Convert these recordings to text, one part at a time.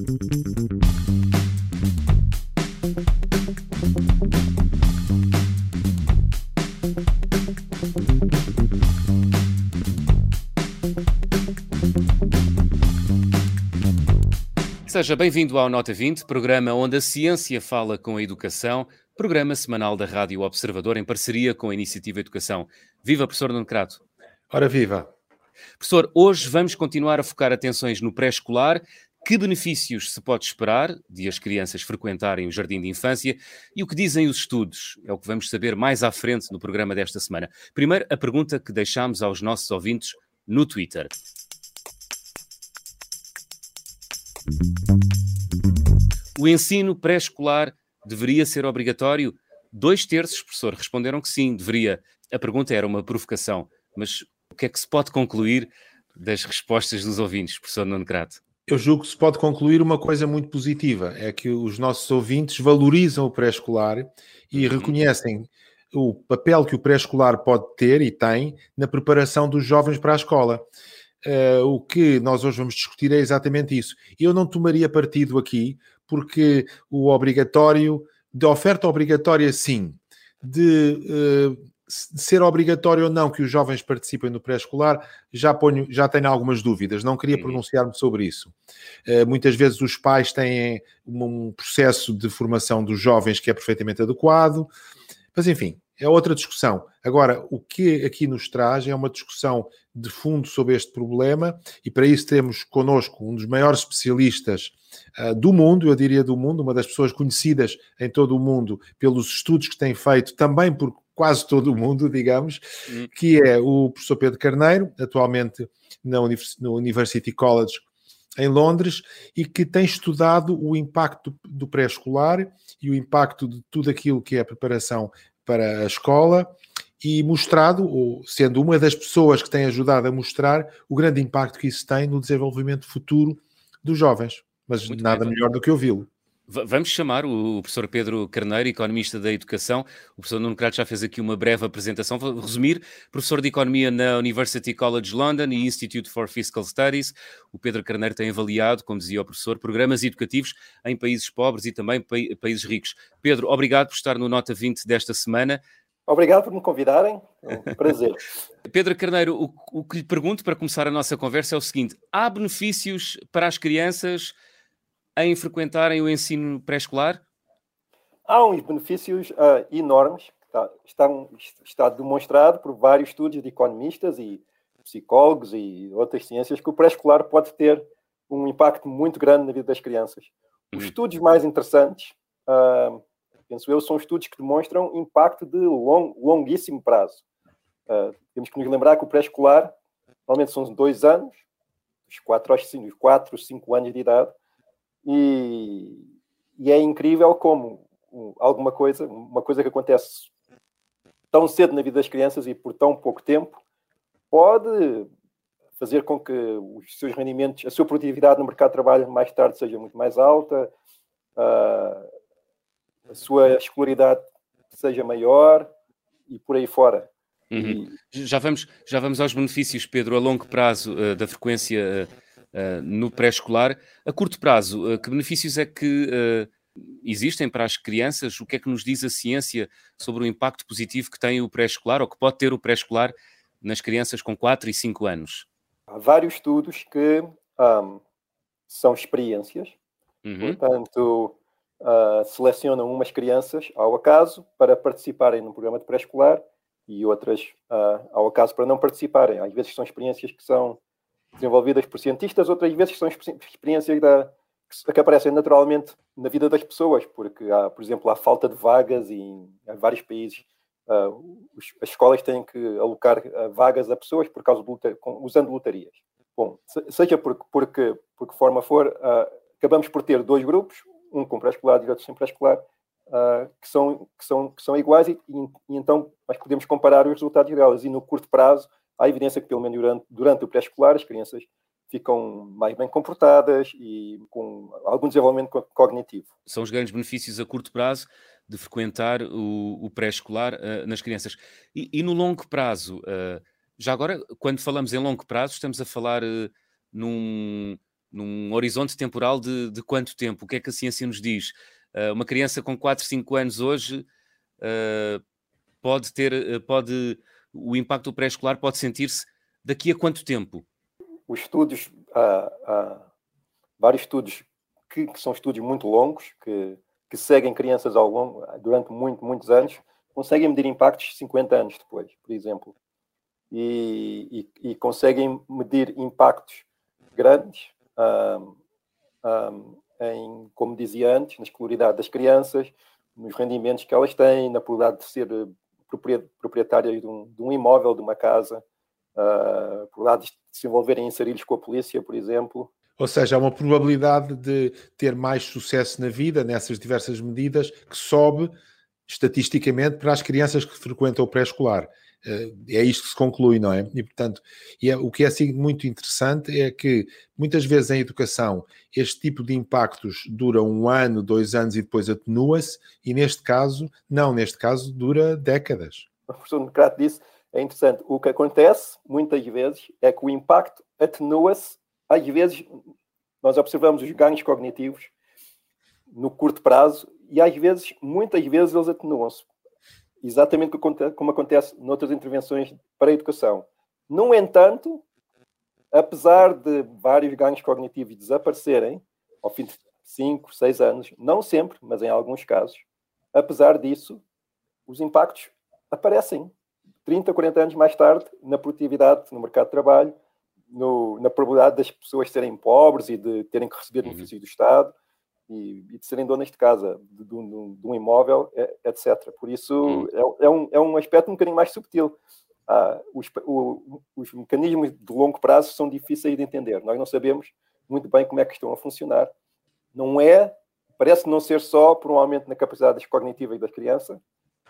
Seja bem-vindo ao Nota 20, programa onde a ciência fala com a educação, programa semanal da Rádio Observador em parceria com a Iniciativa Educação. Viva, professor Nuno Crato. Ora, viva. Professor, hoje vamos continuar a focar atenções no pré-escolar. Que benefícios se pode esperar de as crianças frequentarem o jardim de infância e o que dizem os estudos? É o que vamos saber mais à frente no programa desta semana. Primeiro, a pergunta que deixamos aos nossos ouvintes no Twitter. O ensino pré-escolar deveria ser obrigatório? Dois terços, professor, responderam que sim, deveria. A pergunta era uma provocação, mas o que é que se pode concluir das respostas dos ouvintes, professor Nuno Crato? Eu julgo que se pode concluir uma coisa muito positiva, é que os nossos ouvintes valorizam o pré-escolar e uhum. reconhecem o papel que o pré-escolar pode ter e tem na preparação dos jovens para a escola. Uh, o que nós hoje vamos discutir é exatamente isso. Eu não tomaria partido aqui, porque o obrigatório, de oferta obrigatória, sim, de, uh, de ser obrigatório ou não que os jovens participem no pré-escolar, já, ponho, já tenho algumas dúvidas, não queria pronunciar-me sobre isso. Uh, muitas vezes os pais têm um processo de formação dos jovens que é perfeitamente adequado, mas enfim, é outra discussão. Agora, o que aqui nos traz é uma discussão de fundo sobre este problema e para isso temos connosco um dos maiores especialistas uh, do mundo, eu diria do mundo, uma das pessoas conhecidas em todo o mundo pelos estudos que tem feito, também por quase todo o mundo, digamos, hum. que é o professor Pedro Carneiro, atualmente na Univers no University College em Londres e que tem estudado o impacto do pré-escolar e o impacto de tudo aquilo que é a preparação para a escola e mostrado, ou sendo uma das pessoas que tem ajudado a mostrar o grande impacto que isso tem no desenvolvimento futuro dos jovens. Mas Muito nada bem, melhor do que ouvi-lo. Vamos chamar o professor Pedro Carneiro, economista da educação. O professor Nuno Crato já fez aqui uma breve apresentação. Vou resumir: professor de economia na University College London e Institute for Fiscal Studies. O Pedro Carneiro tem avaliado, como dizia o professor, programas educativos em países pobres e também países ricos. Pedro, obrigado por estar no Nota 20 desta semana. Obrigado por me convidarem. É um prazer. Pedro Carneiro, o, o que lhe pergunto para começar a nossa conversa é o seguinte: há benefícios para as crianças? Em frequentarem o ensino pré-escolar? Há uns benefícios uh, enormes, está, está, está, demonstrado por vários estudos de economistas e psicólogos e outras ciências que o pré-escolar pode ter um impacto muito grande na vida das crianças. Os uhum. estudos mais interessantes, uh, penso eu, são estudos que demonstram impacto de long, longuíssimo prazo. Uh, temos que nos lembrar que o pré-escolar normalmente são dois anos, os quatro aos cinco, quatro, cinco anos de idade, e, e é incrível como alguma coisa, uma coisa que acontece tão cedo na vida das crianças e por tão pouco tempo, pode fazer com que os seus rendimentos, a sua produtividade no mercado de trabalho mais tarde seja muito mais alta, a sua escolaridade seja maior e por aí fora. Uhum. E... Já, vamos, já vamos aos benefícios, Pedro, a longo prazo uh, da frequência uh, no pré-escolar. A curto prazo, uh, que benefícios é que uh, existem para as crianças? O que é que nos diz a ciência sobre o impacto positivo que tem o pré-escolar ou que pode ter o pré-escolar nas crianças com 4 e 5 anos? Há vários estudos que um, são experiências, uhum. portanto, uh, selecionam umas crianças ao acaso para participarem num programa de pré-escolar e outras uh, ao acaso para não participarem. Às vezes são experiências que são desenvolvidas por cientistas, outras vezes são experiências da, que aparecem naturalmente na vida das pessoas, porque há, por exemplo, há falta de vagas em, em vários países. Uh, as escolas têm que alocar uh, vagas a pessoas por causa de com, usando lotarias. Bom, seja por, porque, por que forma for, uh, acabamos por ter dois grupos, um com pré-escolar e outro sem pré-escolar, que, são, que, são, que são iguais e, e, e, então nós podemos comparar os resultados delas. E no curto prazo há evidência que, pelo menos durante, durante o pré-escolar, as crianças ficam mais bem comportadas e com algum desenvolvimento cognitivo. São os grandes benefícios a curto prazo de frequentar o, o pré-escolar uh, nas crianças. E, e, no longo prazo, uh, já agora, quando falamos em longo prazo, estamos a falar uh, num, num horizonte temporal de, de, quanto tempo? O que é que a ciência nos diz? Uma criança com 4, 5 anos hoje pode ter, pode, o impacto do pré-escolar pode sentir-se daqui a quanto tempo? Os estudos, vários estudos que, que, são estudos muito longos, que, que seguem crianças ao longo, durante muito, muitos anos, conseguem medir impactos 50 anos depois, por exemplo. E, e, e conseguem medir impactos grandes um, um, em, como dizia antes, na escolaridade das crianças, nos rendimentos que elas têm, na probabilidade de ser proprietárias de um, de um imóvel, de uma casa, uh, probabilidade de se envolverem em sarilhos com a polícia, por exemplo. Ou seja, há uma probabilidade de ter mais sucesso na vida nessas diversas medidas que sobe estatisticamente para as crianças que frequentam o pré-escolar. Eh, é isto que se conclui, não é? E, portanto, e é, o que é assim, muito interessante é que muitas vezes em educação este tipo de impactos dura um ano, dois anos e depois atenua-se, e neste caso, não, neste caso dura décadas. O professor Necrato disse, é interessante, o que acontece muitas vezes é que o impacto atenua-se, às vezes nós observamos os ganhos cognitivos no curto prazo e às vezes, muitas vezes eles atenuam-se exatamente como acontece noutras intervenções para a educação. No entanto, apesar de vários ganhos cognitivos desaparecerem ao fim de 5, 6 anos, não sempre, mas em alguns casos, apesar disso, os impactos aparecem 30, 40 anos mais tarde na produtividade, no mercado de trabalho, no, na probabilidade das pessoas serem pobres e de terem que receber uhum. benefícios do Estado, e, e de serem donas de casa, de, de, um, de um, imóvel, etc. Por isso, hum. é, é, um, é um aspecto um bocadinho mais subtil. Ah, os, o, os mecanismos de longo prazo são difíceis de entender. Nós não sabemos muito bem como é que estão a funcionar. Não é, parece não ser só por um aumento na capacidade cognitiva da criança,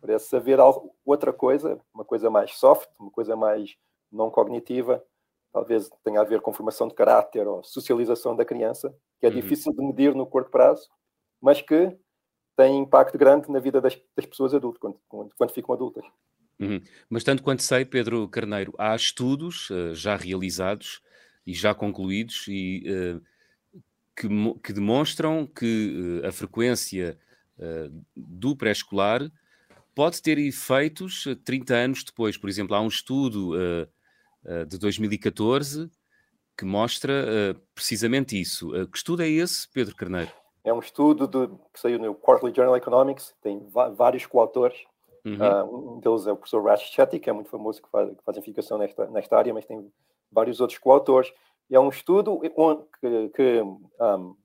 parece haver algo, outra coisa, uma coisa mais soft, uma coisa mais não cognitiva, talvez tenha a ver com formação de caráter ou socialização da criança, que é uhum. difícil de medir no curto prazo, mas que tem impacto grande na vida das, das pessoas adultas, quando, quando, quando ficam adultas. Uhum. Mas tanto quanto sei, Pedro Carneiro, há estudos uh, já realizados e já concluídos e uh, que, que, demonstram que uh, a frequência do pré-escolar pode ter efeitos 30 anos depois. Por exemplo, há um estudo eh, de 2014 que mostra uh, precisamente isso. Uh, que estudo é esse, Pedro Carneiro? É um estudo de, que saiu no Quarterly Journal Economics, tem vários coautores. Uhum. Uh, um deles é o professor Rash Chetty, que é muito famoso, que faz, que faz investigação nesta, nesta área, mas tem vários outros coautores. É um estudo que, que um,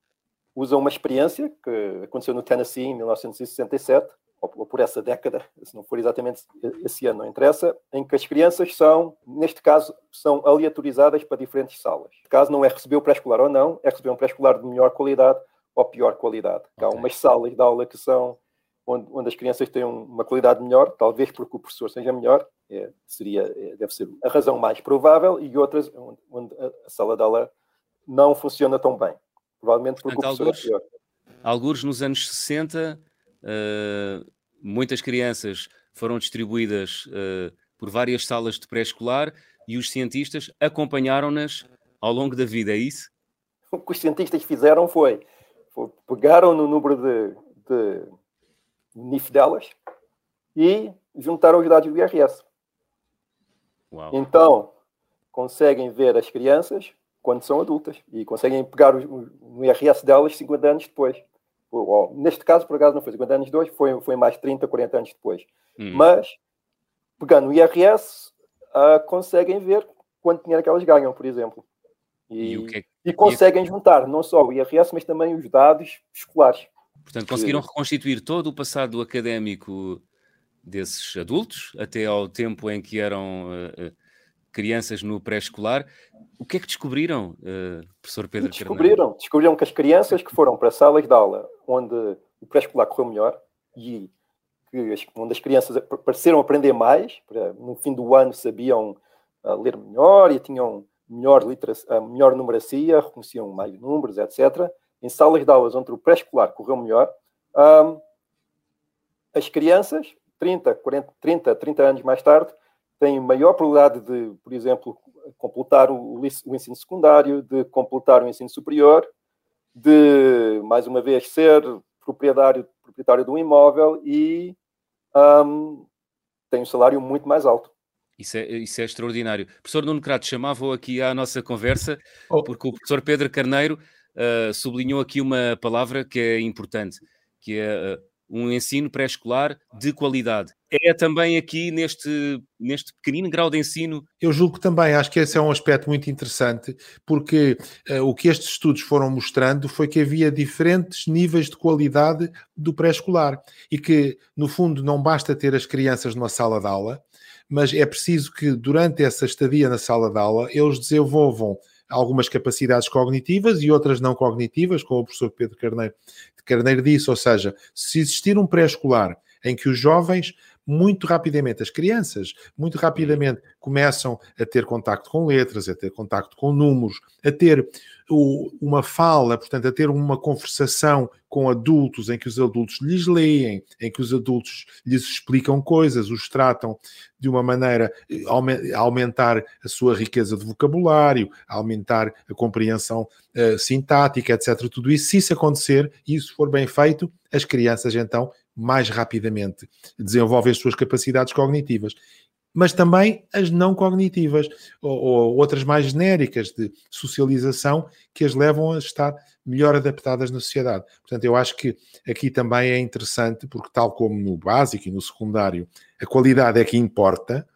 usa uma experiência que aconteceu no Tennessee em 1967, ou por essa década, se não for exatamente esse ano, não interessa, em que as crianças são, neste caso, são aleatorizadas para diferentes salas. Caso não é receber o pré-escolar ou não, é receber um pré-escolar de melhor qualidade ou pior qualidade. Okay. Há umas salas de aula que são onde, onde, as crianças têm uma qualidade melhor, talvez porque o professor seja melhor, é, seria, é, deve ser a razão mais provável, e outras onde, onde a sala de aula não funciona tão bem. Provavelmente porque Portanto, o professor alguns, é pior. Alguns nos anos 60 Uh, muitas crianças foram distribuídas uh, por várias salas de pré-escolar e os cientistas acompanharam-nas ao longo da vida, é isso? O que os cientistas fizeram foi, foi pegaram no número de, de NIF delas e juntaram os dados do IRS. Uau. Então, conseguem ver as crianças quando são adultas e conseguem pegar o, o IRS delas 50 anos depois ou, neste caso, por acaso, não foi 50 anos depois, foi, foi mais 30, 40 anos depois. Hum. Mas, pegando o IRS, uh, conseguem ver quanto dinheiro que elas ganham, por exemplo. E, e, que... e conseguem e... juntar não só o IRS, mas também os dados escolares. Portanto, conseguiram reconstituir todo o passado académico desses adultos, até ao tempo em que eram uh, crianças no pré-escolar. O que é que descobriram, uh, professor Pedro Descobriram, Carneiro? descobriram que as crianças que foram para salas de aula onde o pré-escolar correu melhor e onde as crianças pareceram aprender mais, no fim do ano sabiam uh, ler melhor e tinham melhor, uh, melhor numeracia, reconheciam mais números, etc. Em salas de aulas onde o pré-escolar correu melhor, um, as crianças, 30, 40, 30, 30 anos mais tarde, têm maior probabilidade de, por exemplo, completar o, o ensino secundário, de completar o ensino superior, de, mais uma vez, ser proprietário, proprietário de um imóvel e um, tem um salário muito mais alto. Isso é, isso é extraordinário. Professor Nuno Crato, chamava aqui à nossa conversa, oh. porque o professor Pedro Carneiro uh, sublinhou aqui uma palavra que é importante, que é uh, um ensino pré-escolar de qualidade. É também aqui neste, neste pequenino grau de ensino. Eu julgo também, acho que esse é um aspecto muito interessante, porque uh, o que estes estudos foram mostrando foi que havia diferentes níveis de qualidade do pré-escolar e que, no fundo, não basta ter as crianças numa sala de aula, mas é preciso que durante essa estadia na sala de aula eles desenvolvam algumas capacidades cognitivas e outras não cognitivas, como o professor Pedro Carneiro, Carneiro disse, ou seja, se existir um pré-escolar em que os jovens muito rapidamente, as crianças, muito rapidamente começam a ter contacto com letras, a ter contacto com números, a ter o, uma fala, portanto, a ter uma conversação com adultos, em que os adultos lhes leem, em que os adultos lhes explicam coisas, os tratam de uma maneira a aumentar a sua riqueza de vocabulário, a aumentar a compreensão uh, sintática, etc. Tudo isso, se isso acontecer e isso for bem feito, as crianças então mais rapidamente desenvolvem as suas capacidades cognitivas mas também as não cognitivas ou, ou, outras mais genéricas de socialização que as levam a estar melhor adaptadas na sociedade. Portanto, eu acho que aqui também é interessante, porque, tal como no básico e no secundário, a qualidade é que importa,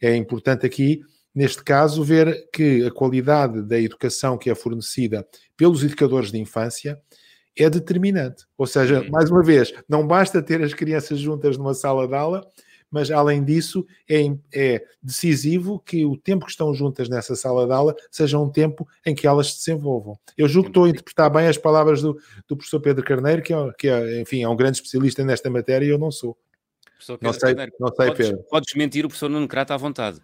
é importante aqui, neste caso, ver que a qualidade da educação que é fornecida pelos educadores de infância é determinante. Ou seja, uhum. mais uma vez, não basta ter as crianças juntas numa sala de aula mas além disso é, é, decisivo que o tempo que estão juntas nessa sala de aula seja um tempo em que elas se desenvolvam. Eu julgo que estou a interpretar bem as palavras do, do professor Pedro Carneiro, que, é, que é, enfim, é um grande especialista nesta matéria e eu não sou. não sei, Carneiro, não sei, podes, Pedro. Podes mentir o professor Nuno Crata à vontade.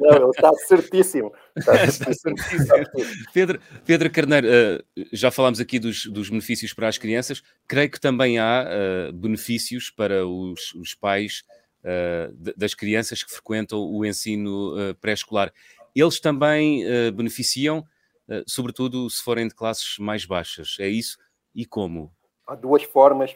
Não, ele está certíssimo. Está certíssimo. Pedro, Pedro Carneiro, uh, já falámos aqui dos, dos, benefícios para as crianças, creio que também há uh, benefícios para os, os pais uh, das crianças que frequentam o ensino pré-escolar. Eles também beneficiam, sobretudo se forem de classes mais baixas. É isso? E como? Há duas formas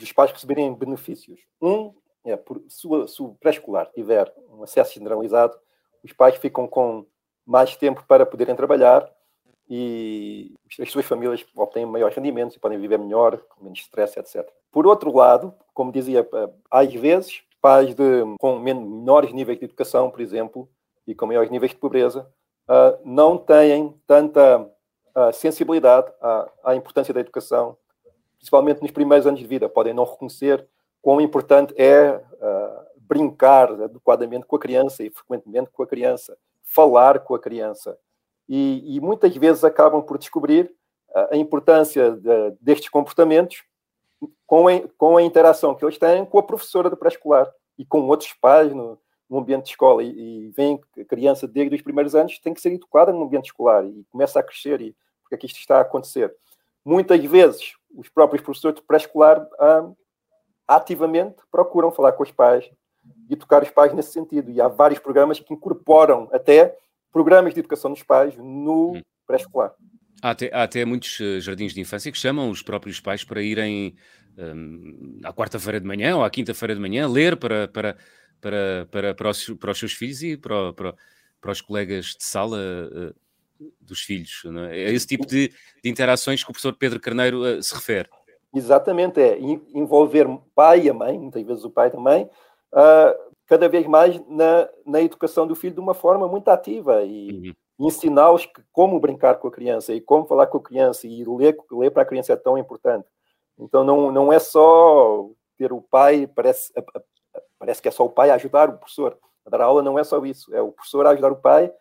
dos pais receberem benefícios. Um é, por, se, o, o pré-escolar tiver um acesso generalizado, os pais ficam com mais tempo para poderem trabalhar e as suas famílias obtêm maiores rendimentos e podem viver melhor, com menos stress, etc. Por outro lado, como dizia, às vezes, pais de, com menores níveis de educação, por exemplo, e com maiores níveis de pobreza, uh, não têm tanta uh, sensibilidade à, à importância da educação, principalmente nos primeiros anos de vida. Podem não reconhecer quão importante é uh, brincar adequadamente com a criança e frequentemente com a criança, falar com a criança. E, e muitas vezes acabam por descobrir uh, a importância de, destes comportamentos com a, com a interação que eles têm com a professora do pré-escolar e com outros pais no, no ambiente de escola. E, e que a criança, desde os primeiros anos, tem que ser educada no ambiente escolar e começa a crescer. E porque é que isto está a acontecer? Muitas vezes, os próprios professores de pré-escolar ah, ativamente procuram falar com os pais e tocar os pais nesse sentido. E há vários programas que incorporam até programas de educação dos pais no hum. pré-escolar. Há até, há até muitos eh, jardins de infância que chamam os próprios pais para irem um, à quarta-feira de manhã ou à quinta-feira de manhã ler para, para, para, para, para, os, para os seus filhos e para, para, para os colegas de sala uh, dos filhos. É? é? esse tipo de, de, interações que o professor Pedro Carneiro uh, se refere. Exatamente, é envolver pai e a mãe, muitas vezes o pai também, uh, cada vez mais na, na educação do filho de uma forma muito ativa e uhum. ensiná-los como brincar com a criança e como falar com a criança e ler, ler para a criança é tão importante. Então não, não é só ter o pai, parece, parece que é só o pai a ajudar o professor. A dar aula não é só isso, é o professor a ajudar o pai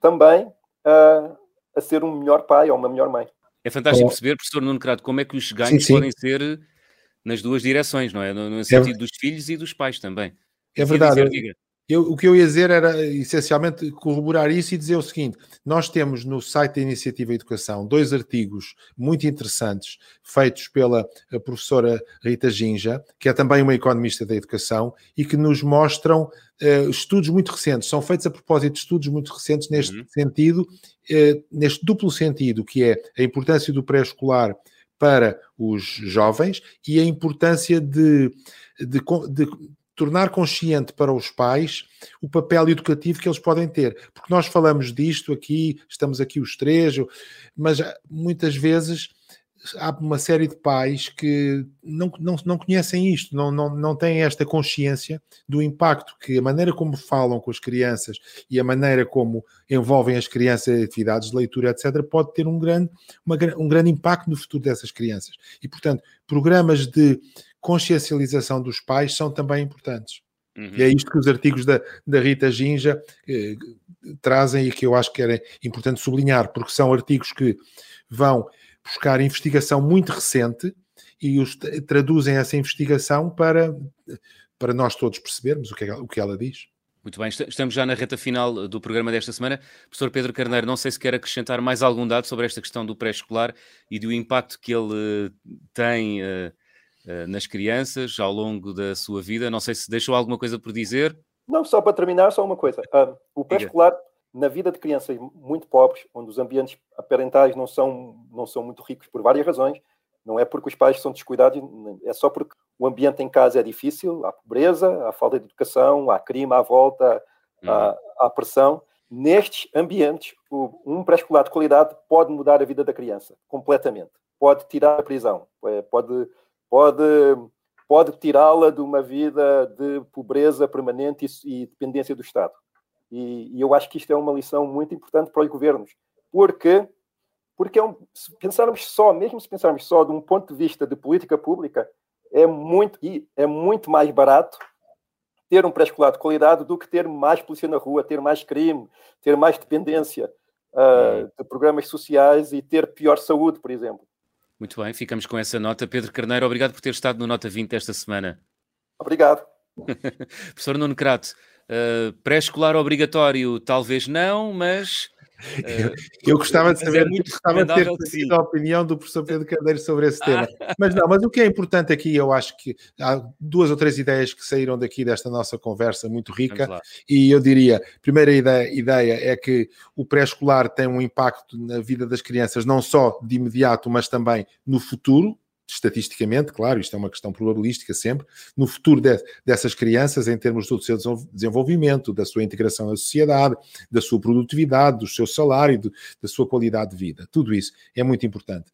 também a, a ser um melhor pai ou uma melhor mãe. É fantástico perceber, professor Nuno Crato, como é que os ganhos sim, sim. podem ser nas duas direções, não é? No, no é sentido é... dos filhos e dos pais também. É verdade. Dizer, Eu, o que eu ia dizer era essencialmente corroborar isso e dizer o seguinte: nós temos no site da Iniciativa Educação dois artigos muito interessantes feitos pela professora Rita Ginja, que é também uma economista da educação, e que nos mostram uh, estudos muito recentes, são feitos a propósito de estudos muito recentes neste uhum. sentido, uh, neste duplo sentido, que é a importância do pré-escolar para os jovens e a importância de, de, de tornar consciente para os pais o papel educativo que eles podem ter. Porque nós falamos disto aqui, estamos aqui os três, mas muitas vezes há uma série de pais que não, não, não conhecem isto, não, não, não têm esta consciência do impacto que a maneira como falam com as crianças e a maneira como envolvem as crianças em atividades de leitura, etc., pode ter um grande, uma, um grande impacto no futuro dessas crianças. E, portanto, programas de consciencialização dos pais são também importantes. Uhum. E é isto que os artigos da, da Rita Ginja eh, trazem e que eu acho que era importante sublinhar, porque são artigos que vão buscar investigação muito recente e os, traduzem essa investigação para, para nós todos percebermos o que, é, o que ela diz. Muito bem, estamos já na reta final do programa desta semana. Professor Pedro Carneiro, não sei se quer acrescentar mais algum dado sobre esta questão do pré-escolar e do impacto que ele uh, tem uh, uh, nas crianças ao longo da sua vida. Não sei se deixou alguma coisa por dizer. Não, só para terminar, só uma coisa. o pré-escolar na vida de crianças muito pobres, onde os ambientes parentais não são, não são muito ricos por várias razões, não é porque os pais são descuidados, é só porque o ambiente em casa é difícil, há pobreza, há falta de educação, há crime à volta, uhum. há, há, pressão. Nestes ambientes, um pré-escolar de qualidade pode mudar a vida da criança completamente. Pode tirar a prisão, é, pode, pode, pode tirá-la de uma vida de pobreza permanente e, e dependência do Estado. E, e, eu acho que isto é uma lição muito importante para os governos, porque, porque é um, se pensarmos só, mesmo se pensarmos só de um ponto de vista de política pública, é muito, é muito mais barato ter um pré-escolar de qualidade do que ter mais polícia na rua, ter mais crime, ter mais dependência uh, de programas sociais e ter pior saúde, por exemplo. Muito bem, ficamos com essa nota. Pedro Carneiro, obrigado por ter estado no Nota 20 esta semana. Obrigado. Professor Nuno Crato, Uh, Pré-escolar obrigatório, talvez não, mas. Uh, eu, gostava de saber, é muito gostava de ter a opinião do professor Pedro Carneiro sobre esse tema. Mas não, mas o que é importante aqui, eu acho que há duas ou três ideias que saíram daqui desta nossa conversa muito rica, e eu diria, primeira ideia, ideia é que o pré-escolar tem um impacto na vida das crianças, não só de imediato, mas também no futuro, estatisticamente, claro, isto é uma questão probabilística sempre, no futuro de, dessas crianças, em termos do seu desenvolvimento, da sua integração na sociedade, da sua produtividade, do seu salário, do, da sua qualidade de vida. Tudo isso é muito importante.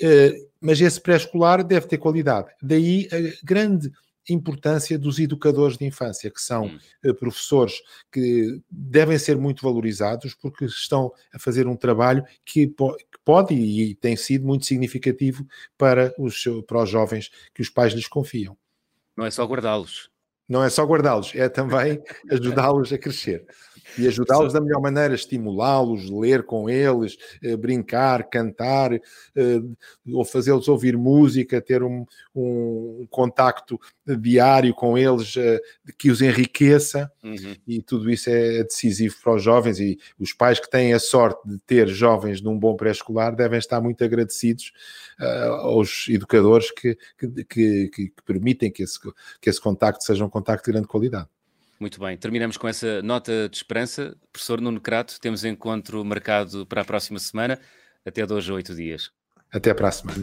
Uh, mas esse pré-escolar deve ter qualidade. Daí a grande importância dos educadores de infância, que são hum. professores que devem ser muito valorizados porque estão a fazer um trabalho que, que pode e tem sido muito significativo para os, para os jovens que os pais lhes confiam. Não é só guardá-los. Não é só guardá-los, é também ajudá-los a crescer e ajudá-los da melhor maneira, estimulá-los, ler com eles, eh, brincar, cantar, eh, ou fazê-los ouvir música, ter um, um, contacto diário com eles eh, que os enriqueça, uhum. e tudo isso é decisivo para os jovens. E os pais que têm a sorte de ter jovens num bom pré-escolar devem estar muito agradecidos aos educadores que, que, que, que permitem que esse, que esse contacto seja um contacto de grande qualidade. Muito bem, terminamos com essa nota de esperança. Professor Nuno Crato, temos encontro marcado para a próxima semana. Até dois a oito dias. Até a semana.